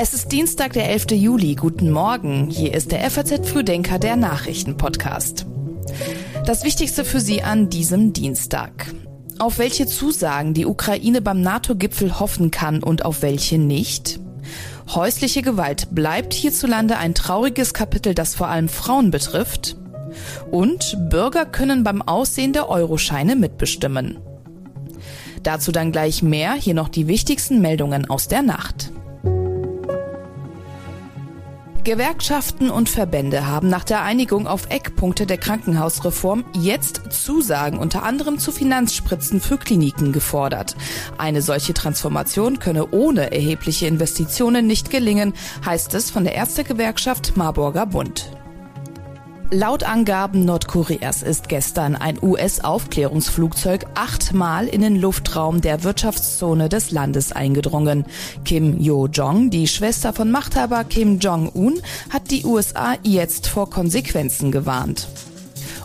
Es ist Dienstag, der 11. Juli. Guten Morgen. Hier ist der FAZ Frühdenker, der Nachrichtenpodcast. Das Wichtigste für Sie an diesem Dienstag. Auf welche Zusagen die Ukraine beim NATO-Gipfel hoffen kann und auf welche nicht? Häusliche Gewalt bleibt hierzulande ein trauriges Kapitel, das vor allem Frauen betrifft. Und Bürger können beim Aussehen der Euroscheine mitbestimmen. Dazu dann gleich mehr, hier noch die wichtigsten Meldungen aus der Nacht. Gewerkschaften und Verbände haben nach der Einigung auf Eckpunkte der Krankenhausreform jetzt Zusagen unter anderem zu Finanzspritzen für Kliniken gefordert. Eine solche Transformation könne ohne erhebliche Investitionen nicht gelingen, heißt es von der Ärztegewerkschaft Marburger Bund. Laut Angaben Nordkoreas ist gestern ein US-Aufklärungsflugzeug achtmal in den Luftraum der Wirtschaftszone des Landes eingedrungen. Kim Yo-jong, die Schwester von Machthaber Kim Jong-un, hat die USA jetzt vor Konsequenzen gewarnt.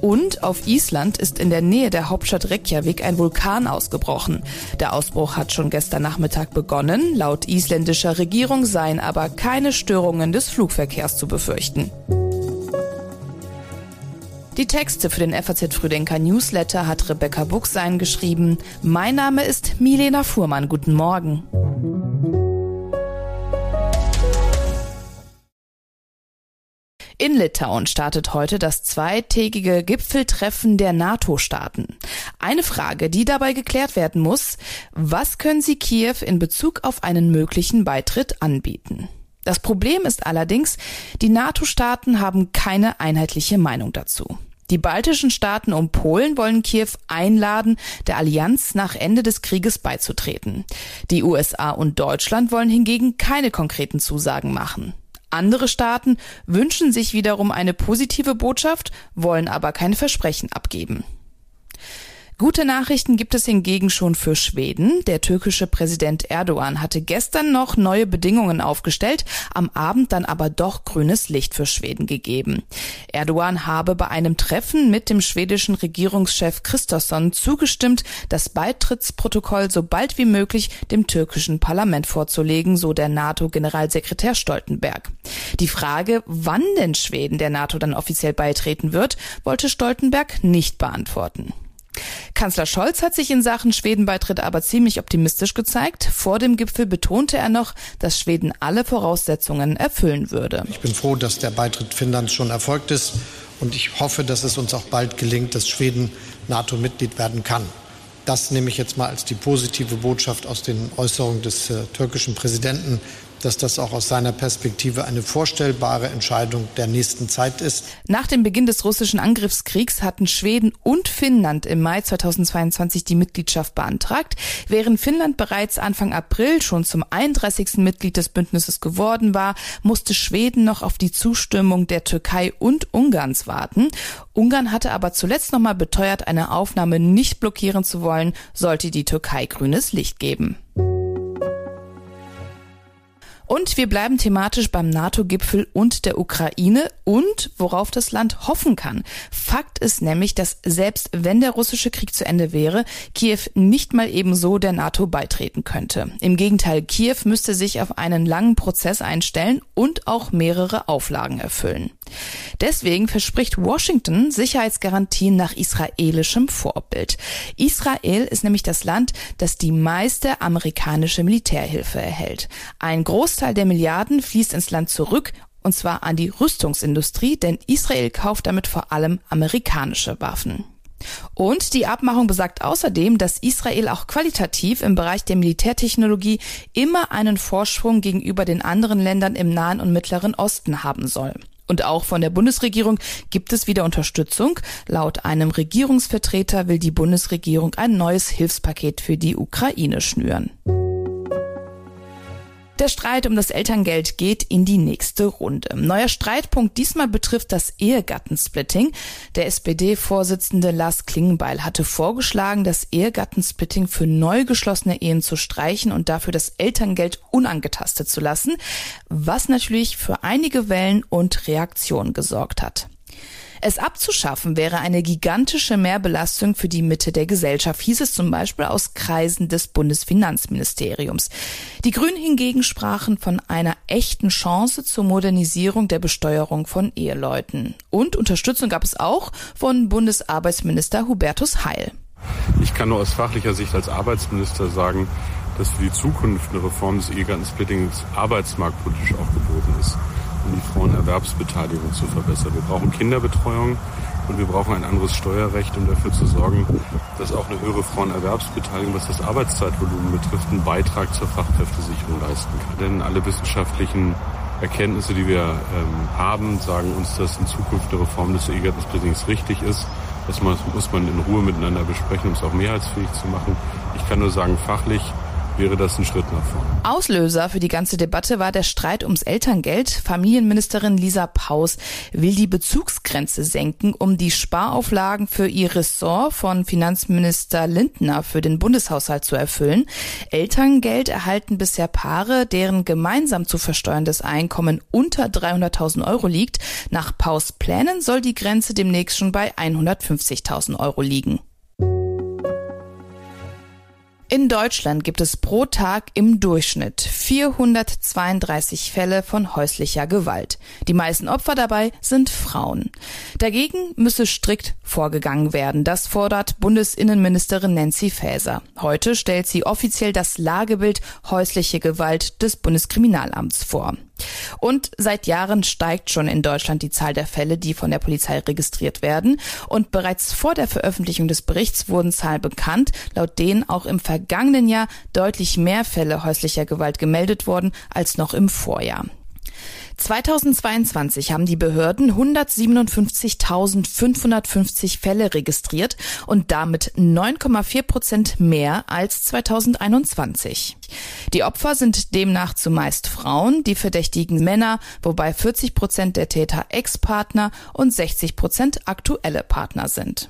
Und auf Island ist in der Nähe der Hauptstadt Reykjavik ein Vulkan ausgebrochen. Der Ausbruch hat schon gestern Nachmittag begonnen. Laut isländischer Regierung seien aber keine Störungen des Flugverkehrs zu befürchten. Die Texte für den FAZ Früdenker Newsletter hat Rebecca Buchsein geschrieben. Mein Name ist Milena Fuhrmann. Guten Morgen. In Litauen startet heute das zweitägige Gipfeltreffen der NATO-Staaten. Eine Frage, die dabei geklärt werden muss, was können sie Kiew in Bezug auf einen möglichen Beitritt anbieten? Das Problem ist allerdings, die NATO-Staaten haben keine einheitliche Meinung dazu. Die baltischen Staaten um Polen wollen Kiew einladen, der Allianz nach Ende des Krieges beizutreten. Die USA und Deutschland wollen hingegen keine konkreten Zusagen machen. Andere Staaten wünschen sich wiederum eine positive Botschaft, wollen aber keine Versprechen abgeben. Gute Nachrichten gibt es hingegen schon für Schweden. Der türkische Präsident Erdogan hatte gestern noch neue Bedingungen aufgestellt, am Abend dann aber doch grünes Licht für Schweden gegeben. Erdogan habe bei einem Treffen mit dem schwedischen Regierungschef Christosson zugestimmt, das Beitrittsprotokoll so bald wie möglich dem türkischen Parlament vorzulegen, so der NATO-Generalsekretär Stoltenberg. Die Frage, wann denn Schweden der NATO dann offiziell beitreten wird, wollte Stoltenberg nicht beantworten. Kanzler Scholz hat sich in Sachen Schwedenbeitritt aber ziemlich optimistisch gezeigt. Vor dem Gipfel betonte er noch, dass Schweden alle Voraussetzungen erfüllen würde. Ich bin froh, dass der Beitritt Finnlands schon erfolgt ist und ich hoffe, dass es uns auch bald gelingt, dass Schweden NATO-Mitglied werden kann. Das nehme ich jetzt mal als die positive Botschaft aus den Äußerungen des äh, türkischen Präsidenten dass das auch aus seiner Perspektive eine vorstellbare Entscheidung der nächsten Zeit ist. Nach dem Beginn des russischen Angriffskriegs hatten Schweden und Finnland im Mai 2022 die Mitgliedschaft beantragt. Während Finnland bereits Anfang April schon zum 31. Mitglied des Bündnisses geworden war, musste Schweden noch auf die Zustimmung der Türkei und Ungarns warten. Ungarn hatte aber zuletzt nochmal beteuert, eine Aufnahme nicht blockieren zu wollen, sollte die Türkei grünes Licht geben. Und wir bleiben thematisch beim NATO-Gipfel und der Ukraine und worauf das Land hoffen kann. Fakt ist nämlich, dass selbst wenn der russische Krieg zu Ende wäre, Kiew nicht mal ebenso der NATO beitreten könnte. Im Gegenteil, Kiew müsste sich auf einen langen Prozess einstellen und auch mehrere Auflagen erfüllen. Deswegen verspricht Washington Sicherheitsgarantien nach israelischem Vorbild. Israel ist nämlich das Land, das die meiste amerikanische Militärhilfe erhält. Ein Großteil der Milliarden fließt ins Land zurück und zwar an die Rüstungsindustrie, denn Israel kauft damit vor allem amerikanische Waffen. Und die Abmachung besagt außerdem, dass Israel auch qualitativ im Bereich der Militärtechnologie immer einen Vorsprung gegenüber den anderen Ländern im Nahen und Mittleren Osten haben soll. Und auch von der Bundesregierung gibt es wieder Unterstützung. Laut einem Regierungsvertreter will die Bundesregierung ein neues Hilfspaket für die Ukraine schnüren. Der Streit um das Elterngeld geht in die nächste Runde. Neuer Streitpunkt diesmal betrifft das Ehegattensplitting. Der SPD-Vorsitzende Lars Klingenbeil hatte vorgeschlagen, das Ehegattensplitting für neu geschlossene Ehen zu streichen und dafür das Elterngeld unangetastet zu lassen, was natürlich für einige Wellen und Reaktionen gesorgt hat. Es abzuschaffen wäre eine gigantische Mehrbelastung für die Mitte der Gesellschaft, hieß es zum Beispiel aus Kreisen des Bundesfinanzministeriums. Die Grünen hingegen sprachen von einer echten Chance zur Modernisierung der Besteuerung von Eheleuten. Und Unterstützung gab es auch von Bundesarbeitsminister Hubertus Heil. Ich kann nur aus fachlicher Sicht als Arbeitsminister sagen, dass für die Zukunft eine Reform des Ehegattensplittings arbeitsmarktpolitisch auch geboten ist, um die Frauenerwerbsbeteiligung zu verbessern. Wir brauchen Kinderbetreuung und wir brauchen ein anderes Steuerrecht, um dafür zu sorgen, dass auch eine höhere Frauenerwerbsbeteiligung, was das Arbeitszeitvolumen betrifft, einen Beitrag zur Fachkräftesicherung leisten kann. Denn alle wissenschaftlichen Erkenntnisse, die wir ähm, haben, sagen uns, dass in Zukunft eine Reform des Ehegattensplittings richtig ist. Das muss man in Ruhe miteinander besprechen, um es auch mehrheitsfähig zu machen. Ich kann nur sagen, fachlich wäre das ein Schritt nach vorne. Auslöser für die ganze Debatte war der Streit ums Elterngeld. Familienministerin Lisa Paus will die Bezugsgrenze senken, um die Sparauflagen für ihr Ressort von Finanzminister Lindner für den Bundeshaushalt zu erfüllen. Elterngeld erhalten bisher Paare, deren gemeinsam zu versteuerndes Einkommen unter 300.000 Euro liegt. Nach Paus Plänen soll die Grenze demnächst schon bei 150.000 Euro liegen. In Deutschland gibt es pro Tag im Durchschnitt 432 Fälle von häuslicher Gewalt. Die meisten Opfer dabei sind Frauen. Dagegen müsse strikt vorgegangen werden. Das fordert Bundesinnenministerin Nancy Faeser. Heute stellt sie offiziell das Lagebild häusliche Gewalt des Bundeskriminalamts vor. Und seit Jahren steigt schon in Deutschland die Zahl der Fälle, die von der Polizei registriert werden. Und bereits vor der Veröffentlichung des Berichts wurden Zahlen bekannt, laut denen auch im vergangenen Jahr deutlich mehr Fälle häuslicher Gewalt gemeldet wurden als noch im Vorjahr. 2022 haben die Behörden 157.550 Fälle registriert und damit 9,4 Prozent mehr als 2021. Die Opfer sind demnach zumeist Frauen, die verdächtigen Männer, wobei 40 Prozent der Täter Ex-Partner und 60 Prozent aktuelle Partner sind.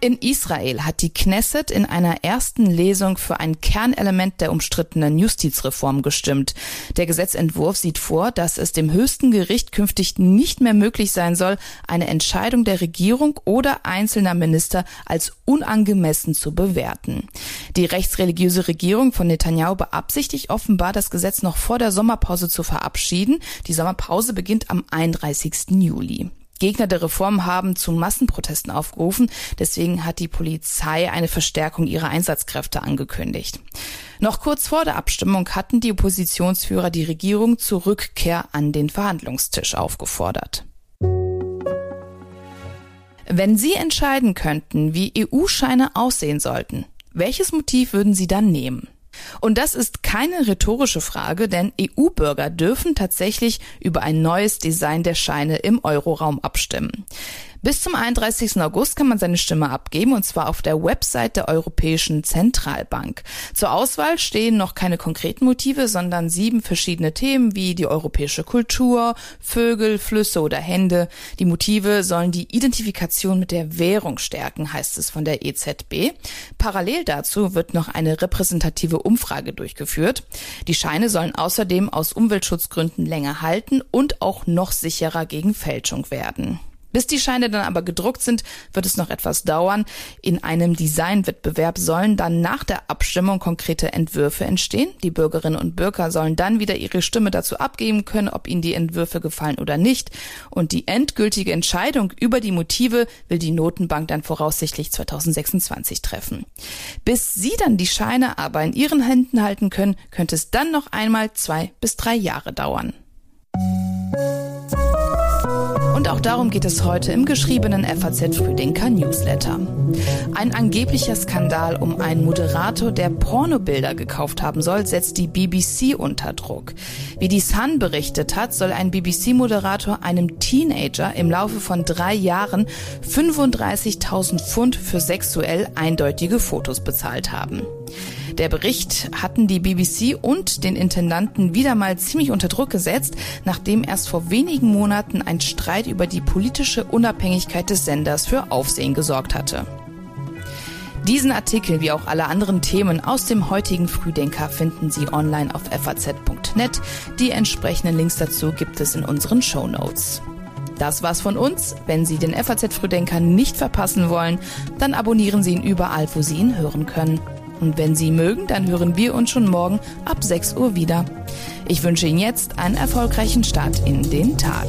In Israel hat die Knesset in einer ersten Lesung für ein Kernelement der umstrittenen Justizreform gestimmt. Der Gesetzentwurf sieht vor, dass es dem höchsten Gericht künftig nicht mehr möglich sein soll, eine Entscheidung der Regierung oder einzelner Minister als unangemessen zu bewerten. Die rechtsreligiöse Regierung von Netanyahu beabsichtigt offenbar, das Gesetz noch vor der Sommerpause zu verabschieden. Die Sommerpause beginnt am 31. Juli. Gegner der Reform haben zu Massenprotesten aufgerufen. Deswegen hat die Polizei eine Verstärkung ihrer Einsatzkräfte angekündigt. Noch kurz vor der Abstimmung hatten die Oppositionsführer die Regierung zur Rückkehr an den Verhandlungstisch aufgefordert. Wenn Sie entscheiden könnten, wie EU-Scheine aussehen sollten, welches Motiv würden Sie dann nehmen? Und das ist keine rhetorische Frage, denn EU-Bürger dürfen tatsächlich über ein neues Design der Scheine im Euroraum abstimmen. Bis zum 31. August kann man seine Stimme abgeben und zwar auf der Website der Europäischen Zentralbank. Zur Auswahl stehen noch keine konkreten Motive, sondern sieben verschiedene Themen wie die europäische Kultur, Vögel, Flüsse oder Hände. Die Motive sollen die Identifikation mit der Währung stärken, heißt es von der EZB. Parallel dazu wird noch eine repräsentative Umfrage durchgeführt. Die Scheine sollen außerdem aus Umweltschutzgründen länger halten und auch noch sicherer gegen Fälschung werden. Bis die Scheine dann aber gedruckt sind, wird es noch etwas dauern. In einem Designwettbewerb sollen dann nach der Abstimmung konkrete Entwürfe entstehen. Die Bürgerinnen und Bürger sollen dann wieder ihre Stimme dazu abgeben können, ob ihnen die Entwürfe gefallen oder nicht. Und die endgültige Entscheidung über die Motive will die Notenbank dann voraussichtlich 2026 treffen. Bis Sie dann die Scheine aber in Ihren Händen halten können, könnte es dann noch einmal zwei bis drei Jahre dauern. Und auch darum geht es heute im geschriebenen FAZ Frühdenker Newsletter. Ein angeblicher Skandal um einen Moderator, der Pornobilder gekauft haben soll, setzt die BBC unter Druck. Wie die Sun berichtet hat, soll ein BBC-Moderator einem Teenager im Laufe von drei Jahren 35.000 Pfund für sexuell eindeutige Fotos bezahlt haben. Der Bericht hatten die BBC und den Intendanten wieder mal ziemlich unter Druck gesetzt, nachdem erst vor wenigen Monaten ein Streit über die politische Unabhängigkeit des Senders für Aufsehen gesorgt hatte. Diesen Artikel wie auch alle anderen Themen aus dem heutigen Frühdenker finden Sie online auf faz.net. Die entsprechenden Links dazu gibt es in unseren Show Notes. Das war's von uns. Wenn Sie den FAZ Frühdenker nicht verpassen wollen, dann abonnieren Sie ihn überall, wo Sie ihn hören können. Und wenn Sie mögen, dann hören wir uns schon morgen ab 6 Uhr wieder. Ich wünsche Ihnen jetzt einen erfolgreichen Start in den Tag.